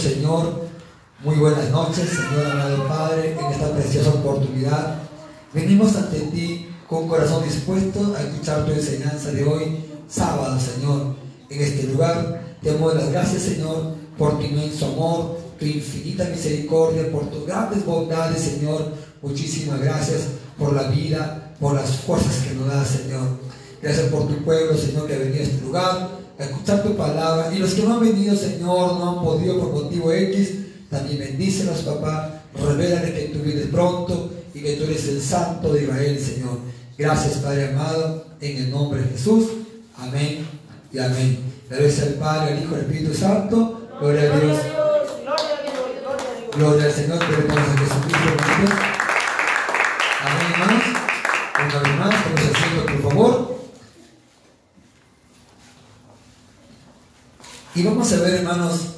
Señor. Muy buenas noches, Señor amado Padre, en esta preciosa oportunidad. Venimos ante ti con corazón dispuesto a escuchar tu enseñanza de hoy, sábado, Señor, en este lugar. Te damos las gracias, Señor, por tu inmenso amor, tu infinita misericordia, por tus grandes bondades, Señor. Muchísimas gracias por la vida, por las fuerzas que nos das, Señor. Gracias por tu pueblo, Señor, que ha venido a este lugar a escuchar tu palabra. Y los que no han venido, Señor, no han podido por motivo X, también bendícelos, papá. Revélale que tú vienes pronto y que tú eres el Santo de Israel, Señor. Gracias, Padre amado, en el nombre de Jesús. Amén y amén. Gracias al Padre, al Hijo al Espíritu Santo. Gloria a Dios. Gloria al Señor, que le a Jesucristo. Amén, hermanos. Una vez más, haciendo, por favor. Y vamos a ver, hermanos,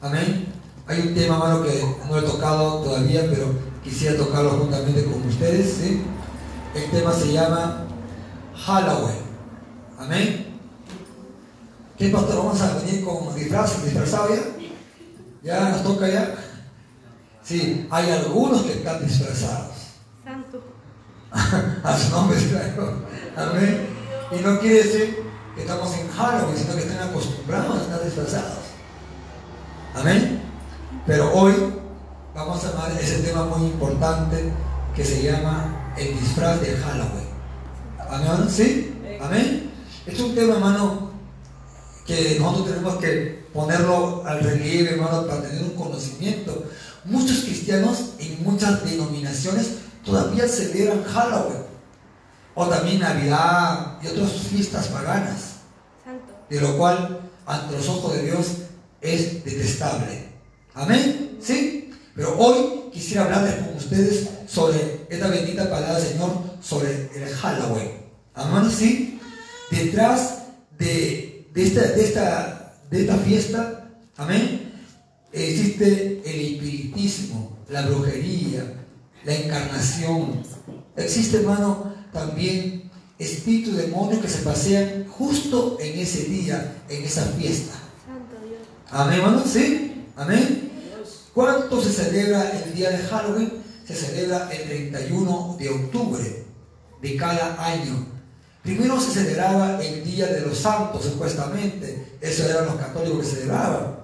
amén. Hay un tema, hermano, que no he tocado todavía, pero quisiera tocarlo juntamente con ustedes. ¿sí? El tema se llama Halloween. Amén. ¿Qué pastor? ¿Vamos a venir con disfraces, disfrazados ya? ¿Ya nos toca ya? Sí, hay algunos que están disfrazados. Santo. a su nombre, claro. Amén. Y no quiere decir estamos en Halloween, sino que están acostumbrados a estar disfrazados. Amén. Pero hoy vamos a hablar ese tema muy importante que se llama el disfraz de Halloween. Amén. ¿Sí? Amén. Es un tema, hermano, que nosotros tenemos que ponerlo al relieve, hermano, para tener un conocimiento. Muchos cristianos en muchas denominaciones todavía celebran Halloween, o también Navidad y otras fiestas paganas, Santo. de lo cual ante los ojos de Dios es detestable. Amén, ¿sí? Pero hoy quisiera hablarles con ustedes sobre esta bendita palabra del Señor, sobre el Halloween. Amén, ¿sí? Detrás de, de esta, de, esta, de esta fiesta, amén, existe el espiritismo, la brujería, la encarnación. Existe, hermano, también espíritus demonios que se pasean justo en ese día, en esa fiesta. Amén, hermano, ¿sí? Amén. ¿Cuánto se celebra el día de Halloween? Se celebra el 31 de octubre de cada año. Primero se celebraba el Día de los Santos, supuestamente. Eso eran los católicos que celebraban.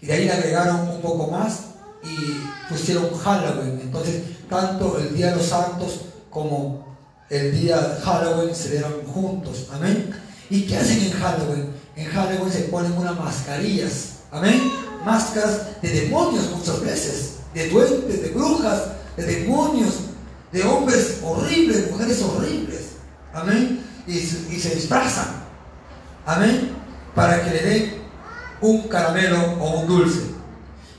Y de ahí le agregaron un poco más y pusieron Halloween. Entonces, tanto el Día de los Santos como el día Halloween se celebran juntos. Amén. ¿Y qué hacen en Halloween? En Halloween se ponen unas mascarillas. Amén. Máscaras de demonios muchas veces. De duendes, de brujas, de demonios, de hombres horribles, mujeres horribles. Amén. Y, y se disfrazan. Amén. Para que le den un caramelo o un dulce.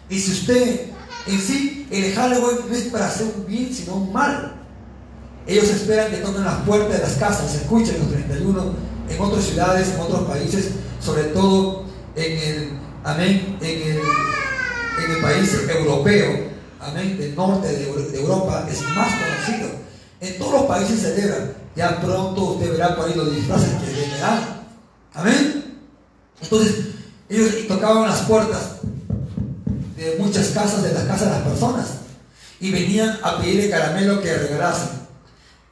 Y si usted en sí, el Halloween no es para hacer un bien, sino un mal. Ellos esperan que toquen las puertas de las casas, escuchen los 31 en otras ciudades, en otros países, sobre todo en el, amén, en el, en el país europeo, amén, del norte de, Euro- de Europa, es más conocido. En todos los países se celebran. Ya pronto usted verá por ahí los disfraces que vendrán. Amén. Entonces, ellos tocaban las puertas de muchas casas, de las casas de las personas, y venían a pedirle caramelo que regalasen,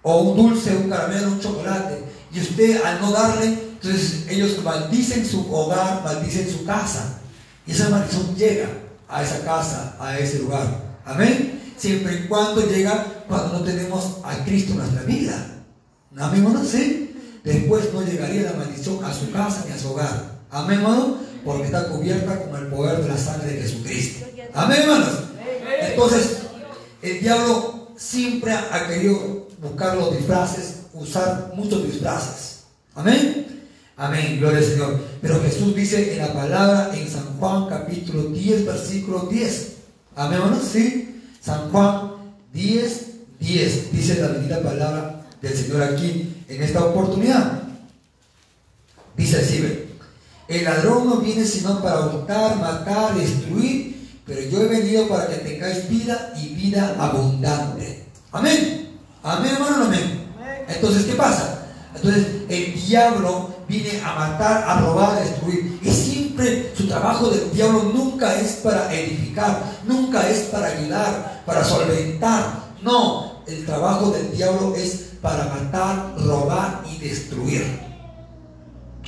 o un dulce, un caramelo, un chocolate, y usted al no darle, entonces ellos maldicen su hogar, maldicen su casa, y esa maldición llega a esa casa, a ese lugar, amén, siempre y cuando llega cuando no tenemos a Cristo en nuestra vida, amén, hermano, sí, después no llegaría la maldición a su casa ni a su hogar, amén, hermano, porque está cubierta con el poder de la sangre de Jesucristo, amén, hermanos, entonces, el diablo siempre ha querido buscar los disfraces, usar muchos disfraces. Amén. Amén, gloria al Señor. Pero Jesús dice en la palabra en San Juan capítulo 10, versículo 10. Amén, hermanos. Sí. San Juan 10, 10. Dice la bendita palabra del Señor aquí en esta oportunidad. Dice así, el ladrón no viene sino para hurtar, matar, destruir, pero yo he venido para que tengáis vida y vida abundante. Amén. Amén, hermano, amén. Entonces, ¿qué pasa? Entonces, el diablo viene a matar, a robar, a destruir. Y siempre su trabajo del diablo nunca es para edificar, nunca es para ayudar, para solventar. No, el trabajo del diablo es para matar, robar y destruir.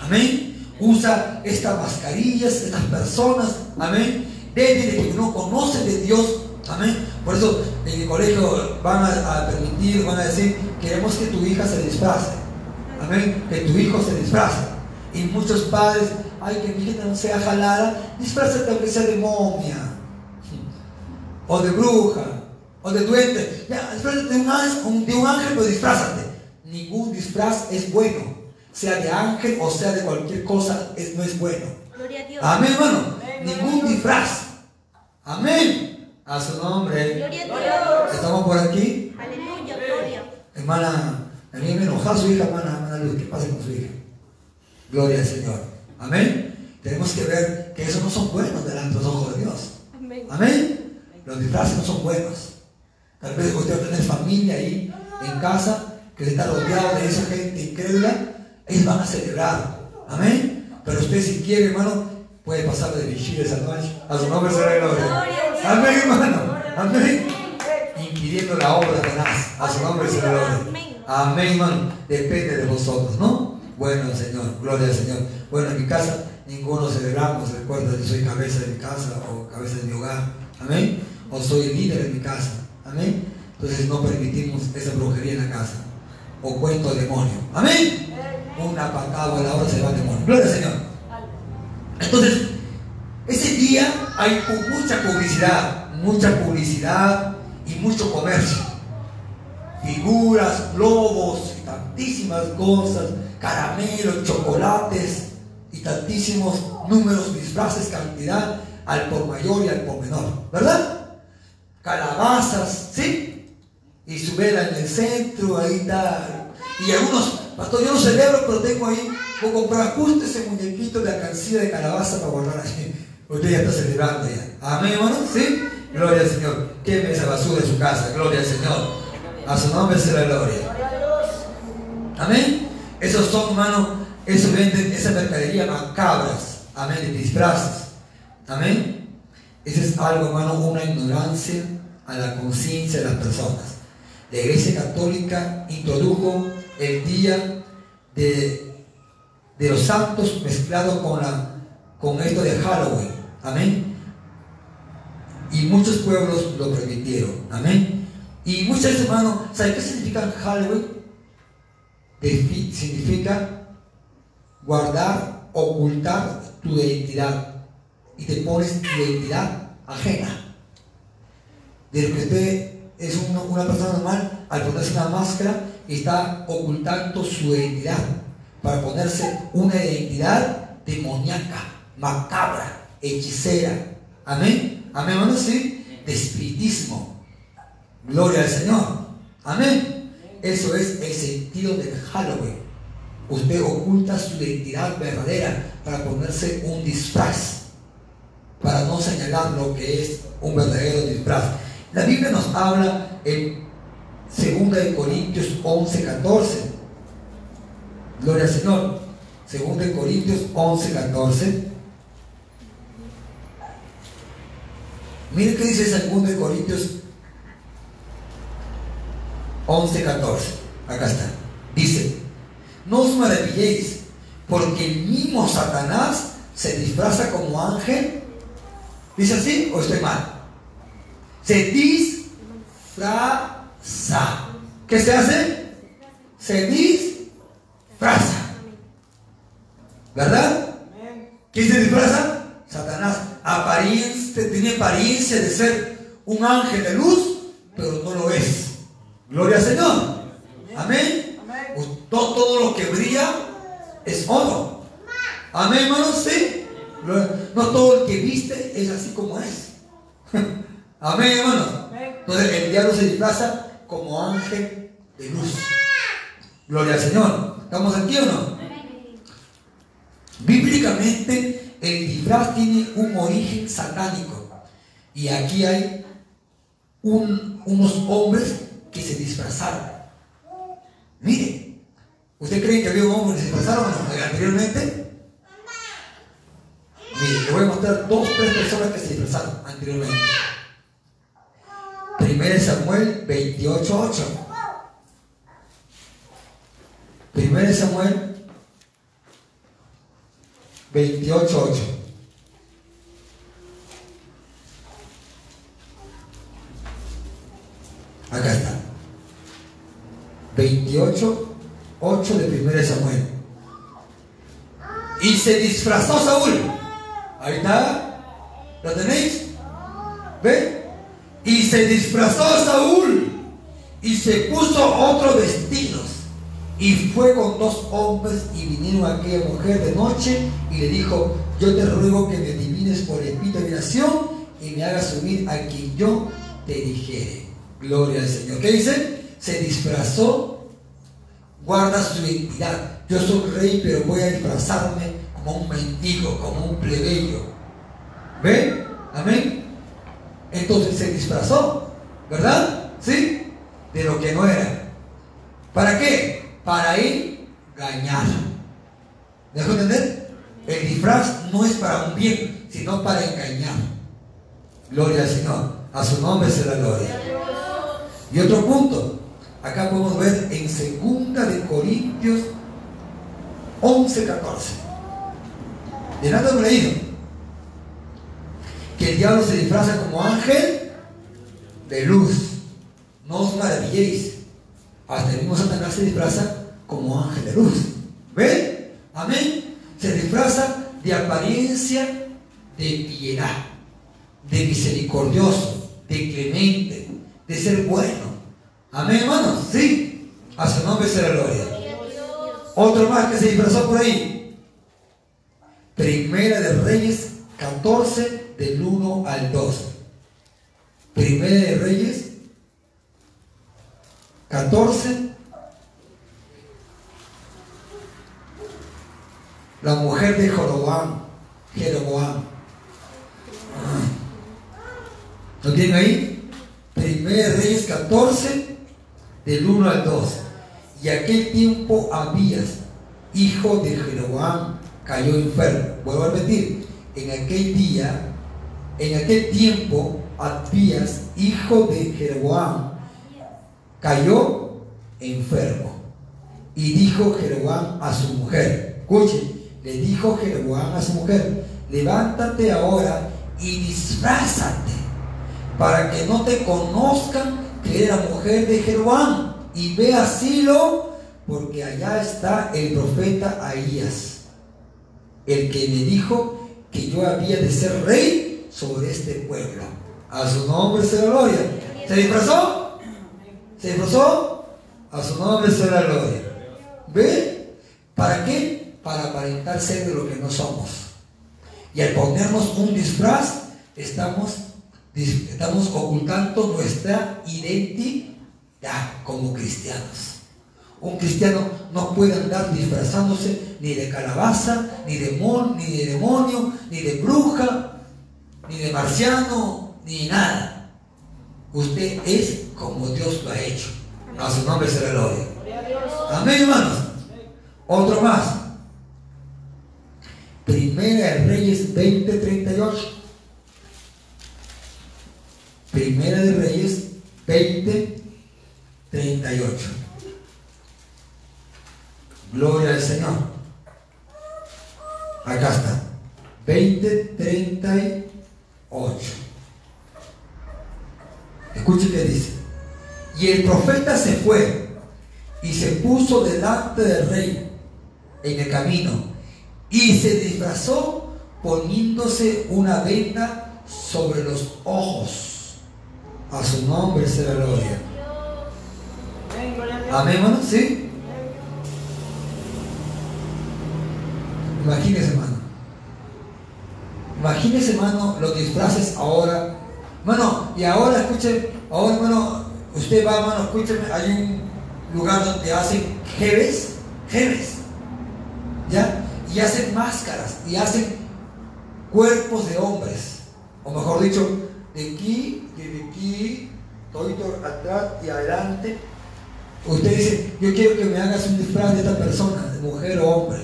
Amén. Usa estas mascarillas, estas personas, amén, desde que no conocen de Dios, amén. Por eso en el colegio van a, permitir, van a decir, queremos que tu hija se disfrace, amén, que tu hijo se disfrace. Y muchos padres, ay, que mi hija no sea jalada, disfrázate aunque sea de momia, o de bruja, o de duende. Ya, disfrázate de un, ángel, de un ángel, pero disfrázate. Ningún disfraz es bueno sea de ángel o sea de cualquier cosa, es, no es bueno. Gloria a Dios. Amén, hermano. Ningún disfraz. Amén. A su nombre. Gloria a Dios. ¿Estamos por aquí? Aleluya, gloria. Hermana, a mí me enoja su hija, hermana, hermana Luz, ¿qué pasa con su hija? Gloria al Señor. Amén. Tenemos que ver que esos no son buenos delante de los ojos de Dios. Amén. Amén. Los disfraces no son buenos. Tal vez usted va a tener familia ahí en casa que está rodeado de esa gente incrédula ellos van a celebrar. Amén. Pero usted si quiere, hermano, puede pasar de vigir esa noche. A su nombre será gloria. Amén, hermano. Amén. Impidiendo la obra de Satanás. A su nombre será gloria. Amén, hermano. Depende de vosotros, ¿no? Bueno, Señor. Gloria al Señor. Bueno, en mi casa ninguno celebramos. Recuerda que soy cabeza de mi casa o cabeza de mi hogar. Amén. O soy líder de mi casa. Amén. Entonces no permitimos esa brujería en la casa. O cuento demonio. Amén una patada a la hora se va el demonio. Gloria al Señor. Entonces, ese día hay mucha publicidad, mucha publicidad y mucho comercio. Figuras, globos y tantísimas cosas, caramelos, chocolates y tantísimos números, disfraces, cantidad al por mayor y al por menor, ¿verdad? Calabazas, ¿sí? Y su vela en el centro, ahí está. Y algunos Pastor, yo no celebro, pero tengo ahí, voy a comprar justo ese muñequito de alcancía de calabaza para guardar ahí. Usted ya está celebrando ya. Amén, hermano. ¿Sí? Gloria al Señor. Queme esa basura en su casa. Gloria al Señor. A su nombre sea la gloria. Amén. Esos son, hermano, eso venden esa mercadería macabras. Amén. De disfraces. Amén. Eso es algo, hermano, una ignorancia a la conciencia de las personas. La Iglesia Católica introdujo el día de, los santos mezclado con, la, con esto de Halloween. Amén. Y muchos pueblos lo permitieron. Amén. Y muchos hermanos, ¿saben qué significa Halloween? significa guardar, ocultar tu identidad. Y te pones identidad ajena. De que usted es una persona normal, al ponerse una máscara, está ocultando su identidad para ponerse una identidad demoníaca, macabra, hechicera. Amén. Amén, hermano, sí. De espiritismo. Gloria al Señor. Amén. Eso es el sentido del Halloween. Usted oculta su identidad verdadera para ponerse un disfraz, para no señalar lo que es un verdadero disfraz. La Biblia nos habla en Segunda de Corintios 11, 14. Gloria al Señor. Segunda de Corintios 11, 14. Mire qué dice Segunda de Corintios 11, 14. Acá está. Dice, no os maravilléis, porque el mismo Satanás se disfraza como ángel. ¿Dice así o estoy mal? Se disfraza ¿Qué se hace? Se disfraza. ¿Verdad? ¿Quién se disfraza? Satanás. Apariencia, tiene apariencia de ser un ángel de luz, pero no lo es. Gloria al Señor. Amén. Pues todo, todo lo que brilla es oro. Amén, hermanos. Sí. No todo el que viste es así como es. Amén, hermanos. Entonces el diablo se disfraza como ángel de luz. Gloria al Señor. ¿Estamos aquí o no? Bíblicamente, el disfraz tiene un origen satánico. Y aquí hay unos hombres que se disfrazaron. Mire, ¿usted cree que había un hombre que se disfrazaron anteriormente? Mire, le voy a mostrar dos, tres personas que se disfrazaron anteriormente. Primero Samuel 28.8. Primero Samuel 28.8. Acá está. 28.8 de 1 Samuel. Y se disfrazó Saúl. Ahí está. ¿Lo tenéis? ¿Ven? Y se disfrazó Saúl. Y se puso otros vestidos. Y fue con dos hombres y vinieron a aquella mujer de noche y le dijo, yo te ruego que me adivines por espíritu de adivinación y me hagas subir a quien yo te dijere. Gloria al Señor. ¿Qué dice? Se disfrazó, guarda su identidad. Yo soy rey, pero voy a disfrazarme como un mendigo, como un plebeyo. ¿Ven? Amén. Entonces se disfrazó, ¿verdad? ¿Sí? De lo que no era. ¿Para qué? Para engañar. ¿Me dejo entender? El disfraz no es para un bien, sino para engañar. Gloria al Señor. A su nombre será gloria. Y otro punto. Acá podemos ver en segunda de Corintios 11, 14. De nada hemos leído. Que el diablo se disfraza como ángel de luz. No os maravilléis. Hasta el mismo Satanás se disfraza ángel de luz. ¿Ven? Amén. Se disfraza de apariencia de piedad, de misericordioso, de clemente, de ser bueno. Amén, hermanos. Sí. A su nombre será gloria. Otro más que se disfrazó por ahí. Primera de Reyes 14 del 1 al 12. Primera de Reyes 14. La mujer de Jeroboam. Jeroboam. ¿Lo tienen ahí? Primera de Reyes 14 del 1 al 2. Y aquel tiempo Abías, hijo de Jeroboam, cayó enfermo. Vuelvo a repetir, en aquel día, en aquel tiempo, Abías, hijo de Jeroboam, cayó enfermo. Y dijo Jeroboam a su mujer, escuchen, le dijo Jeroboam a su mujer, levántate ahora y disfrázate para que no te conozcan que era mujer de Jeroboam y ve a Silo porque allá está el profeta Ahías, el que me dijo que yo había de ser rey sobre este pueblo. A su nombre sea gloria. ¿Se disfrazó? ¿Se disfrazó? A su nombre será gloria. ¿Ve? ¿Para qué? Para aparentar ser de lo que no somos. Y al ponernos un disfraz, estamos, estamos ocultando nuestra identidad como cristianos. Un cristiano no puede andar disfrazándose ni de calabaza, ni de mon, ni de demonio, ni de bruja, ni de marciano, ni nada. Usted es como Dios lo ha hecho. A su nombre será gloria. Amén, hermanos. Otro más. Primera de Reyes 20:38. Primera de Reyes 20:38. Gloria al Señor. Acá está. 20:38. Escuche qué dice. Y el profeta se fue y se puso delante del rey en el camino y se disfrazó poniéndose una venda sobre los ojos. A su nombre será gloria. Amén, hermano. ¿Sí? Imagínese, hermano. Imagínese, hermano, los disfraces ahora. Hermano, y ahora escuchen, ahora, hermano, usted va, hermano, escúcheme, hay un lugar donde hacen jeves, jeves, ¿ya? Y hacen máscaras, y hacen cuerpos de hombres, o mejor dicho, de aquí, de aquí, todo atrás y adelante. Usted dice, yo quiero que me hagas un disfraz de esta persona, de mujer o hombre.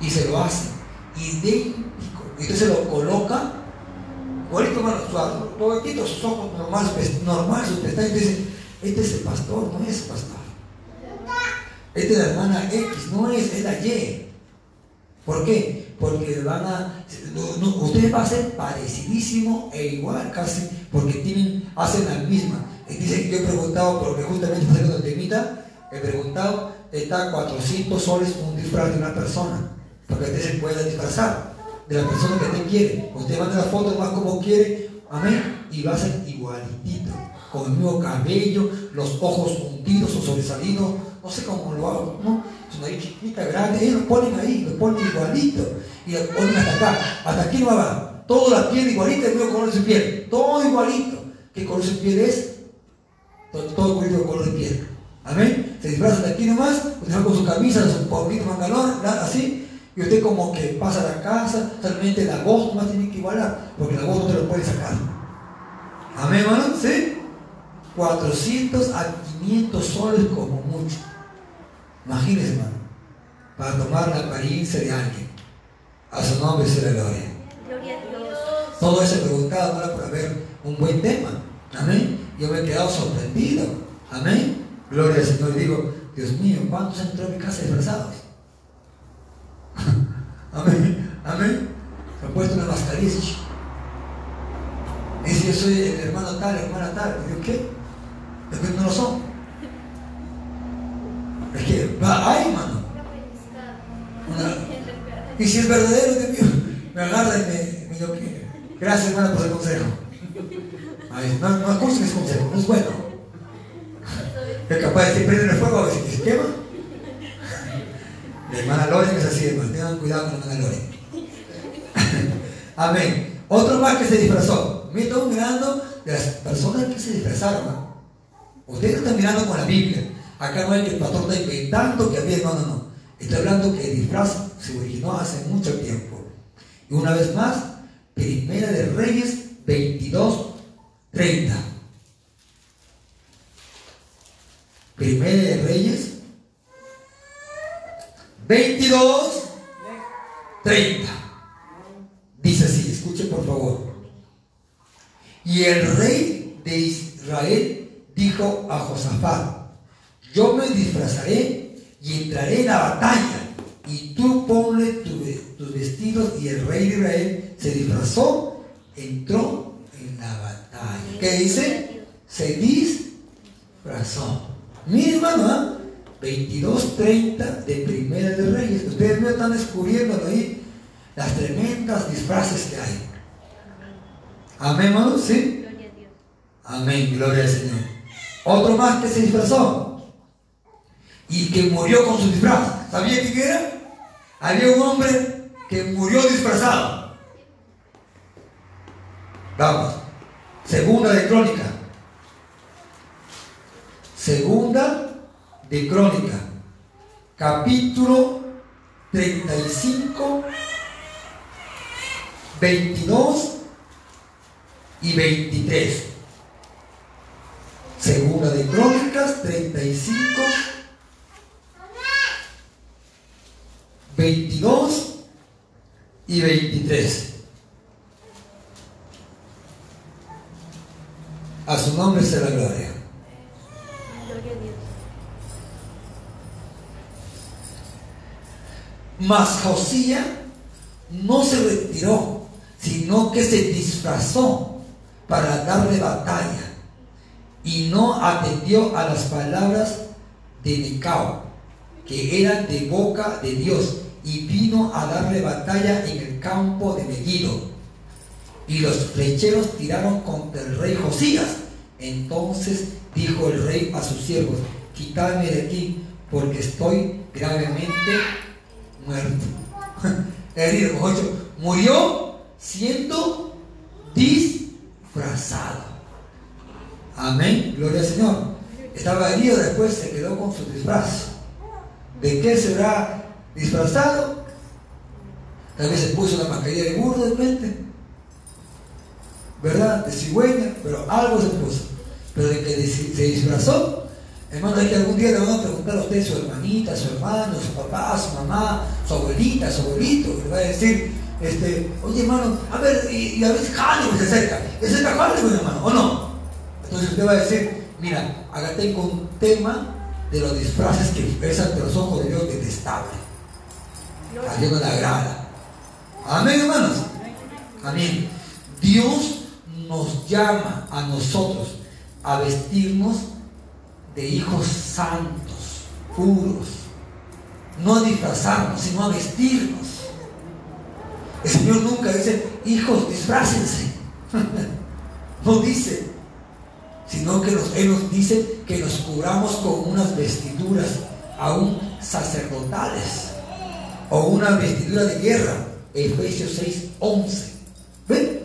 Y se lo hace. y usted se lo coloca, igualito, hermano, todo sus ojos normales, normales sus pestañas, y dice, este es el pastor, no es el pastor. Esta es la hermana X, no es, es la Y. ¿Por qué? Porque van a, ustedes van a ser parecidísimo e igual casi, porque tienen, hacen la misma. Dicen, yo he preguntado, porque justamente está haciendo temita, he preguntado, está 400 soles un disfraz de una persona, para que usted se pueda disfrazar de la persona que usted quiere. Usted manda la foto más como quiere, amén, y va a ser igualitito, con el mismo cabello, los ojos hundidos o sobresalidos, no sé cómo lo hago, ¿no? Su nariz chiquita, grande, ellos lo ponen ahí, lo ponen igualito, y lo ponen hasta acá, hasta aquí no va, toda la piel igualita, el mismo color de su piel, todo igualito. ¿Qué color de su piel es? Todo, todo el color de piel. Amén. Se disfraza de aquí nomás, usted va con su camisa, su pobrito mangalón, así, y usted como que pasa a la casa, solamente la voz nomás tiene que igualar, porque la voz no te lo puede sacar. Amén, hermano, ¿sí? 400 a 500 soles como mucho. Imagínense, hermano, para tomar la apariencia de alguien. A su nombre sea la gloria. Gloria a Dios. Todo eso preguntado para por haber un buen tema. Amén. Yo me he quedado sorprendido. Amén. Gloria al Señor. Y digo, Dios mío, ¿cuántos han entrado en mi casa disfrazados? Amén. Amén. Se han puesto una mascarilla. Dice, yo soy el hermano tal, hermana tal. Digo, ¿qué? Después no lo son. Es que va ahí, hermano. y si es verdadero, Dios me agarra y me, me digo, gracias, hermano, por el consejo. No, no escuchen ese consejo, no es bueno. Es capaz de que prenden el fuego a ver si se quema. La hermana Lore es así, hermano. Tengan cuidado con la hermana Lore. Amén. Otro más que se disfrazó. Me estoy mirando de las personas que se disfrazaron. Ustedes están mirando con la Biblia. Acá no hay que el pastor está inventando que había, no, no, no. Estoy hablando que el disfraz se originó hace mucho tiempo. Y una vez más, Primera de Reyes 22, 30. Primera de Reyes 22, 30. Dice así, escuchen por favor. Y el rey de Israel dijo a Josafat, yo me disfrazaré y entraré en la batalla, y tú ponle tus vestidos, y el rey de Israel se disfrazó, entró en la batalla. ¿Qué dice? Se disfrazó. Mi hermano, 22.30 ¿ah? de Primera de Reyes. Ustedes no están descubriendo ahí las tremendas disfraces que hay. Amén, hermano, ¿sí? Amén, gloria al Señor. Otro más que se disfrazó y que murió con su disfraz. ¿Sabía quién era? Había un hombre que murió disfrazado. Vamos. Segunda de crónica. Segunda de crónica. Capítulo 35, 22 y 23. Segunda de Crónicas 35, 22 y 23. A su nombre sea la gloria. Gloria a Dios. Mas Josía no se retiró, sino que se disfrazó para darle batalla y no atendió a las palabras de Nicao, que eran de boca de Dios, y vino a darle batalla en el campo de Megiddo. Y los flecheros tiraron contra el rey Josías. Entonces dijo el rey a sus siervos, quitadme de aquí, porque estoy gravemente muerto. Herido, murió siendo disfrazado. Amén, gloria al Señor. Estaba herido, después se quedó con su disfraz. ¿De qué se habrá disfrazado? Tal vez se puso la mascarilla de burro de repente. ¿Verdad? De cigüeña, pero algo se puso. Pero de que se disfrazó, hermano, es que algún día le van a preguntar a usted, su hermanita, su hermano, su papá, su mamá, su abuelita, su abuelito, le va a decir, este, oye hermano, a ver, y, a veces Halloween se acerca, se acerca Halloween hermano, ¿o no? Entonces usted va a decir, mira, acá tengo un tema de los disfraces que es ante los ojos de Dios detestable. A Dios no le agrada. Amén, hermanos. Amén. Dios nos llama a nosotros a vestirnos de hijos santos, puros. No a disfrazarnos, sino a vestirnos. El Señor nunca dice, hijos, disfrácense. no dice, sino que Él nos dice que nos cubramos con unas vestiduras aún sacerdotales o una vestidura de guerra. Efesios 6, 11. ¿Ven?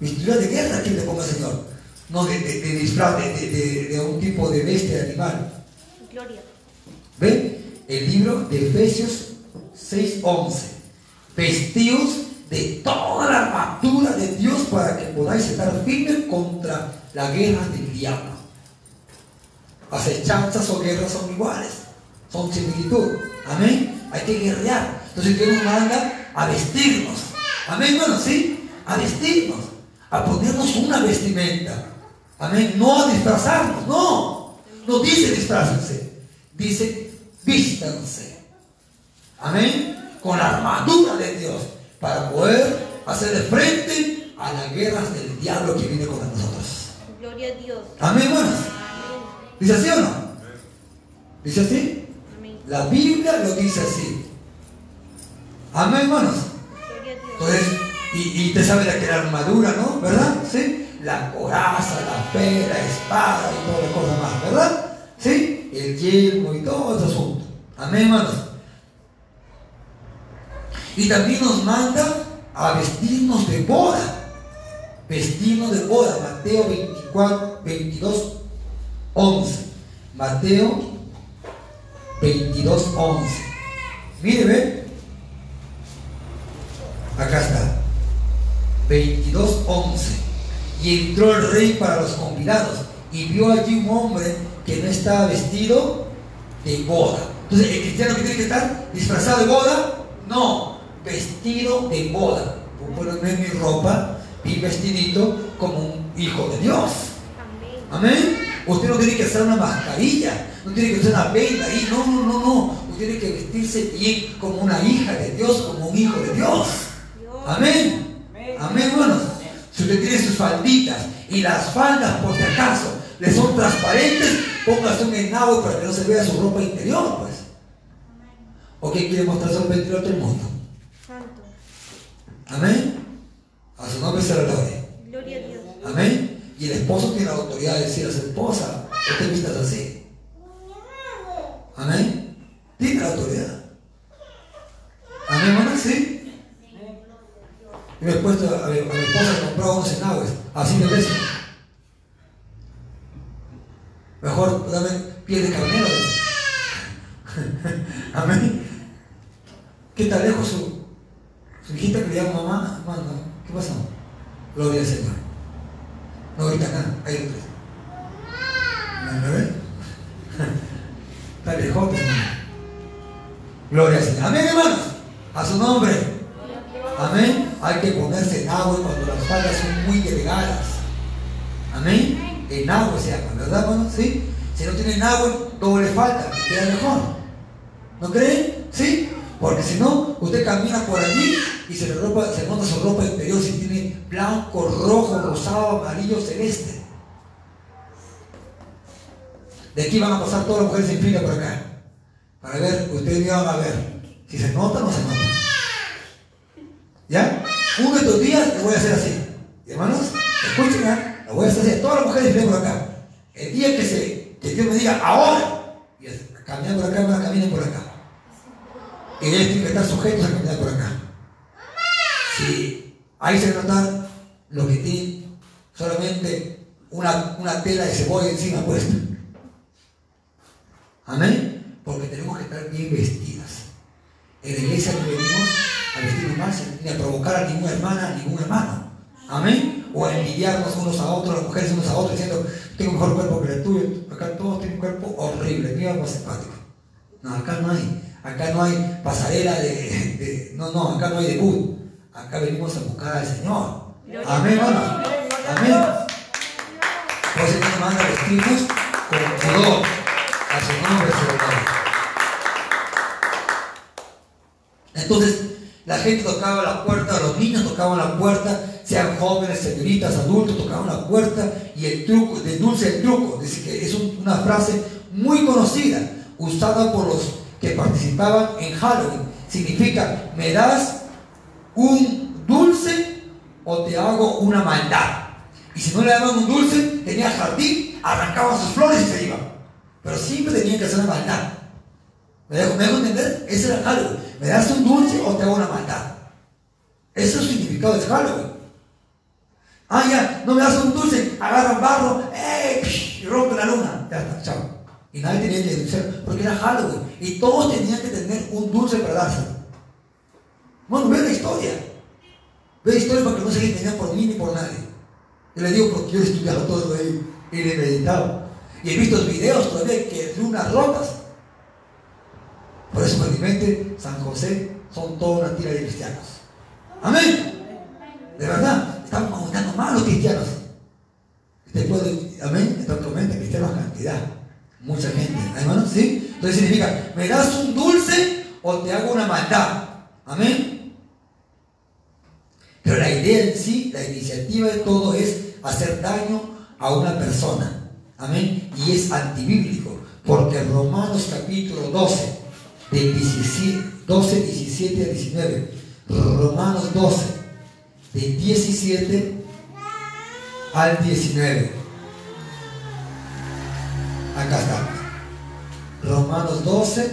Vestidura de guerra que le ponga Señor. No de, disfraz, de, un tipo de bestia animal. Gloria. ¿Ven? El libro de Efesios 6, 11. Vestidos de toda la armadura de Dios para que podáis estar firmes contra la guerra del diablo. Acechanzas o guerras son iguales, son similitud. Amén. Hay que guerrear. Entonces Dios nos manda a vestirnos. Amén, bueno, sí, a vestirnos, a ponernos una vestimenta. Amén, no a disfrazarnos, no. No dice disfrázense, dice vístanse. Amén, con la armadura de Dios para poder hacer de frente a las guerras del diablo que viene contra nosotros. Gloria a Dios. Amén, hermanos. ¿Dice así o no? ¿Dice así? La Biblia lo dice así. Amén, hermanos. Entonces, y, y te sabe de que la armadura, ¿no? ¿Verdad? ¿Sí? La coraza, la fe, la espada y todas las cosas más, ¿verdad? ¿Sí? El yelmo y todo ese asunto. Amén, hermanos. Y también nos manda a vestirnos de boda. Vestirnos de boda. Mateo 24, 22, 11. Mateo 22, 11. Mire, ve. Acá está. 22, 11. Y entró el rey para los convidados y vio allí un hombre que no estaba vestido de boda. Entonces, ¿el cristiano que tiene que estar disfrazado de boda? No, vestido de boda. Ponerme mi ropa, y vestidito como un hijo de Dios. Amén. Usted no tiene que hacer una mascarilla, no tiene que hacer una venda ahí, no, no, no, no. Usted tiene que vestirse bien como una hija de Dios, como un hijo de Dios. Amén. Amén, hermanos. Si usted tiene sus falditas y las faldas, por si acaso, le son transparentes, póngase un enagüe para que no se vea su ropa interior, pues. ¿O qué quiere mostrar su ropa interior a todo el mundo? Amén. A su nombre se la gloria. Gloria a Dios. Amén. Y el esposo tiene la autoridad de decir a su esposa, no te vistas así. Amén. Tiene la autoridad. Amén, hermano, sí. Y me he puesto a, mi, esposa compró unos enagües, así me beso. Mejor dame piel de carnero. Amén. ¿Qué tal lejos su, hijita que le llama mamá, hermano, ¿qué pasó? Gloria al Señor. No grita nada, hay otros. ¿Me ve? Está lejos, hermano. Gloria al Señor. Amén, hermanos. A su nombre. Amén. Hay que ponerse en agua cuando las faldas son muy delgadas. Amén. En agua se llama, ¿verdad, hermano? ¿Sí? Si no tienen agua, doble falta, queda mejor. ¿No creen? ¿Sí? Porque si no, usted camina por allí y se le su ropa interior si tiene blanco, rojo, rosado, amarillo, celeste. De aquí van a pasar todas las mujeres sin fila por acá. Para ver, ustedes van a ver si se nota o no se nota. ¿Ya? Uno de estos días le voy a hacer así. hermanos, escuchen, ¿ya? lo voy a hacer así. Todas las mujeres por acá. El día que, se, que Dios me diga, ahora, y caminar por acá, caminen por acá. Y ellos tienen que estar sujetos a caminar por acá. Si ahí se notar lo que tiene solamente una, una tela de cebolla encima puesta. Amén. Porque tenemos que estar bien vestidas. En la iglesia no venimos a vestirnos más ni a provocar a ninguna hermana, a ningún hermano. Amén. O a envidiarnos unos a otros, las mujeres unos a otros, diciendo, tengo mejor cuerpo que el tuyo. Acá todos tienen un cuerpo horrible, mío más simpático. No, acá no hay. Acá no hay pasarela de, no, no, acá no hay debut. acá venimos a buscar al Señor. Amén, hermanos. Amén. Por eso nos manda vestirnos con pudor. A su nombre se Entonces, la gente tocaba la puerta, los niños tocaban la puerta, sean jóvenes, señoritas, adultos, tocaban la puerta y el truco, de dulce el truco, dice que es una frase muy conocida, usada por los que participaban en Halloween. Significa, me das un dulce o te hago una maldad. Y si no le daban un dulce, tenía jardín, arrancaban sus flores y se iban. Pero siempre tenían que hacer una maldad. ¿Me dejo, ¿Me dejo entender? Ese era Halloween. ¿Me das un dulce o te hago una maldad? Ese es el significado de Halloween. Ah, ya, no me das un dulce, agarran barro, ¡eh! y rompen la luna. Ya está, chao. Y nadie tenía que dulce, porque era Halloween. Y todos tenían que tener un dulce para darse. Bueno, ve la historia. Ve la historia porque no se entendía por mí ni por nadie. Yo le digo porque yo he estudiado todo ahí y le he meditado. Y he visto videos todavía que de unas rotas. Por eso, mente, San José son toda una tira de cristianos. Amén. De verdad, estamos aumentando más los cristianos. Después de, amén, entonces aumenta cristianos cantidad. Mucha gente. Hermanos, ¿sí? Entonces significa, ¿me das un dulce o te hago una maldad? Amén. Pero la idea en sí, la iniciativa de todo es hacer daño a una persona. Amén. Y es antibíblico. Porque Romanos capítulo 12, del 12, 17 a 19. Romanos 12, del 17 al 19. Acá está. Romanos 12,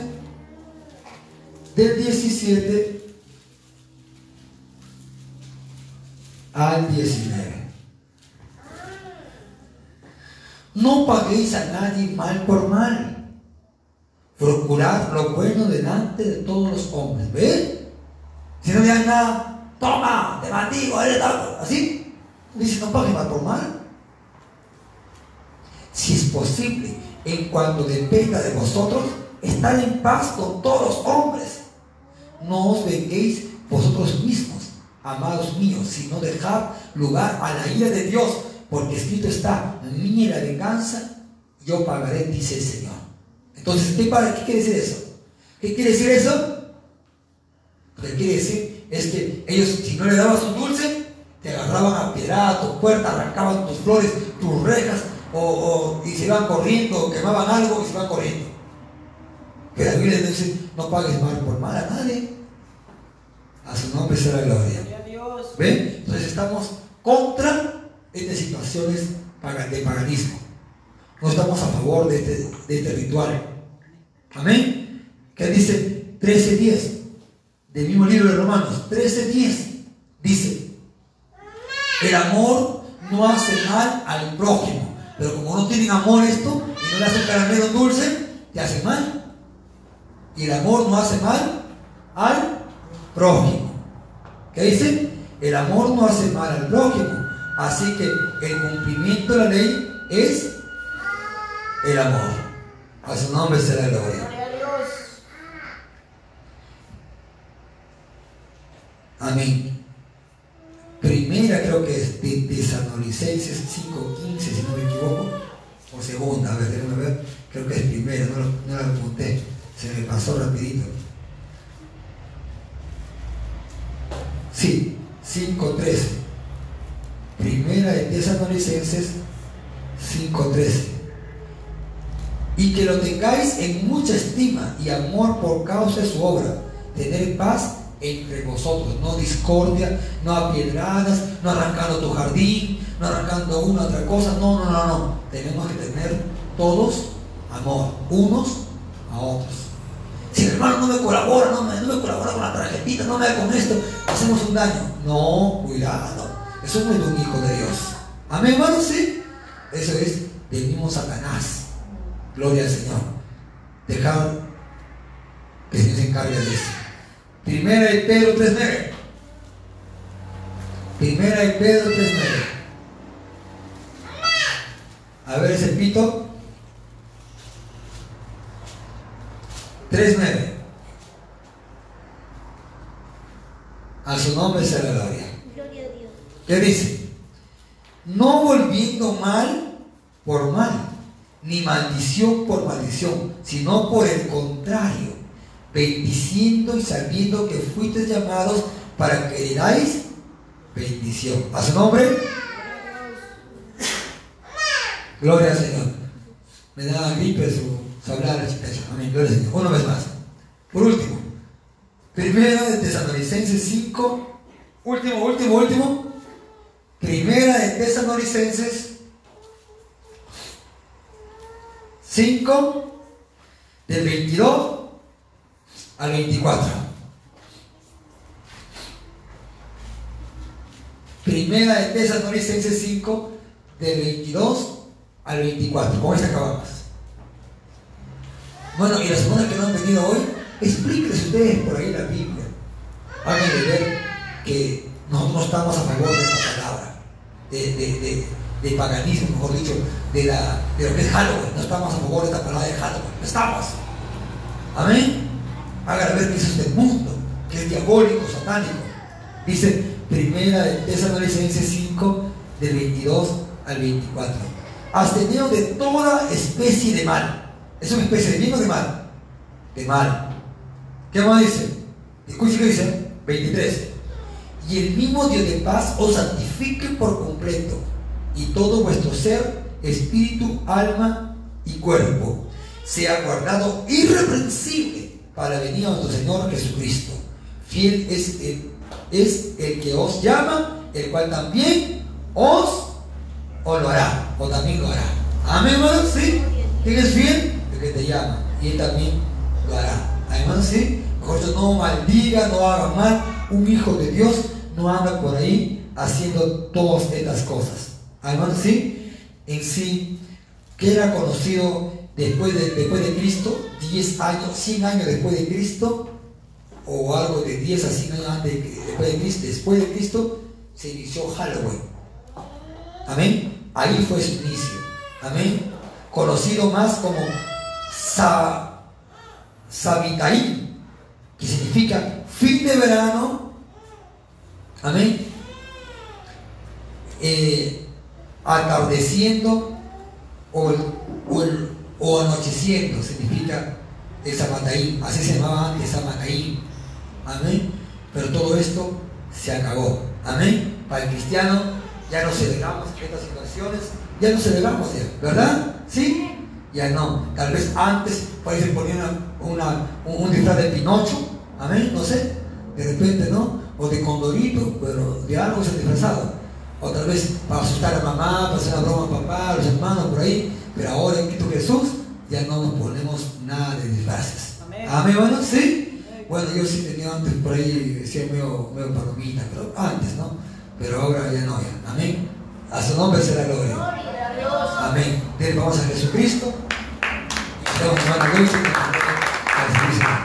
del 17 al 19. No paguéis a nadie mal por mal. Procurar lo bueno delante de todos los hombres. ¿Ve? Si no le nada, toma, te maldigo, eres así. Dice, no pagues mal por mal. Si es posible, en cuanto dependa de vosotros, estar en paz con todos los hombres. No os venguéis vosotros mismos, amados míos, sino dejad lugar a la ira de Dios, porque escrito está, mía la venganza, yo pagaré, dice el Señor. Entonces, ¿qué, ¿qué quiere decir eso? ¿Qué quiere decir eso? Lo que quiere decir es que ellos, si no le dabas un dulce, te agarraban a piedra a tu puerta, arrancaban tus flores, tus rejas, o, y se iban corriendo, o quemaban algo y se iban corriendo. Que la Biblia dice, no pagues mal por mal a nadie. A su nombre sea la gloria. ¿Ven? Entonces estamos contra estas situaciones de paganismo. No estamos a favor de este, de este ritual. Amén. Que dice 13.10 del mismo libro de Romanos. 13.10 dice, el amor no hace mal al prójimo. Pero como no tienen amor esto y no le hacen caramelo dulce, te hace mal. Y el amor no hace mal al prójimo. ¿Qué dice? El amor no hace mal al prójimo. Así que el cumplimiento de la ley es el amor. A su nombre será gloria. Amén. Primera creo que es de Tesalonicenses 5.15, si no me equivoco. O segunda, a ver, déjame ver. Creo que es primera, no, no la apunté. Se me pasó rapidito. Sí, 5.13. Primera de Tesalonicenses 5.13. Y que lo tengáis en mucha estima y amor por causa de su obra. Tener paz entre vosotros, no discordia, no apiedradas, no arrancando tu jardín, no arrancando una otra cosa, no, no, no, no. Tenemos que tener todos amor, unos a otros. Si el hermano no me colabora, no me, no me colabora con la tarjetita, no me da con esto, hacemos un daño. No, cuidado. Eso no es un hijo de Dios. Amén, hermano, sí. Eso es del mismo Satanás. Gloria al Señor. Dejar que Dios se encargue de eso. Primera de Pedro 3.9. Primera de Pedro 3.9. A ver ese pito. 3.9. A su su nombre sea la gloria. Gloria a Dios. ¿Qué dice? No volviendo mal por mal, ni maldición por maldición, sino por el contrario, bendiciendo y sabiendo que fuisteis llamados para que heráis bendición. ¿A su nombre? Gloria al Señor. Me da gripe su, hablar. Amén. Gloria al Señor. Una vez más. Por último. Primera de Tesalonicenses 5. Último, último, último. Primera de Tesalonicenses 5. Del 22 al 24. Primera de Tesalonicenses 5, del 22 al 24. Con esta acabamos. Bueno, y las personas que no han venido hoy, explíquenles ustedes por ahí la Biblia. Háganle ver que nosotros no estamos a favor de esta palabra, de, de paganismo, mejor dicho, de, la, de lo que es Halloween. No estamos a favor de esta palabra de Halloween. No estamos. Amén. Háganle ver que es del mundo, que es diabólico, satánico. Dice primera de Tesalonicenses 5, del 22 al 24. Absteneos de toda especie de mal. ¿Es una especie de bien o de mal? De mal. ¿Qué más dice? Escuche que dice, 23. Y el mismo Dios de paz os santifique por completo, y todo vuestro ser, espíritu, alma y cuerpo, sea guardado irreprensible para venir a nuestro Señor Jesucristo. Fiel es el, es el que os llama, el cual también os o lo hará, o también lo hará. Amén, hermano, ¿sí? ¿Quién es fiel? El que te llama, y él también lo hará. Además, ¿sí? Mejor no maldiga, no haga mal. Un hijo de Dios no anda por ahí haciendo todas estas cosas. ¿Sí? En sí, que era conocido después de, después de Cristo, 10 años, 100 años después de Cristo, o algo de 10 a 100 años de, después de Cristo, después de Cristo, se inició Halloween. Amén. Ahí fue su inicio. Amén. Conocido más como Sa, Sabitaí, que significa fin de verano. Amén. Eh, atardeciendo o, o, anocheciendo, significa el Sabataí. Así se llamaba antes Sabataí. Amén. Pero todo esto se acabó. Amén. Para el cristiano ya no celebramos estas situaciones, ya no celebramos ya, ¿verdad? ¿Sí? Ya no. Tal vez antes se ponía una, una, un, un disfraz de Pinocho, amén, no sé, de repente, ¿no? O de Condorito, pero de algo se disfrazaba. O tal vez para asustar a mamá, para hacer una broma a papá, a los hermanos por ahí, pero ahora en Cristo Jesús ya no nos ponemos nada de disfraces. Amén, amén bueno, ¿sí? Bueno, yo sí tenía antes por ahí, decía medio, medio palomita, pero antes, ¿no? pero ahora ya no, ya. Amén. A su nombre será gloria. Gloria a Dios. Amén. Dile, vamos a Jesucristo. Y. A Jesucristo.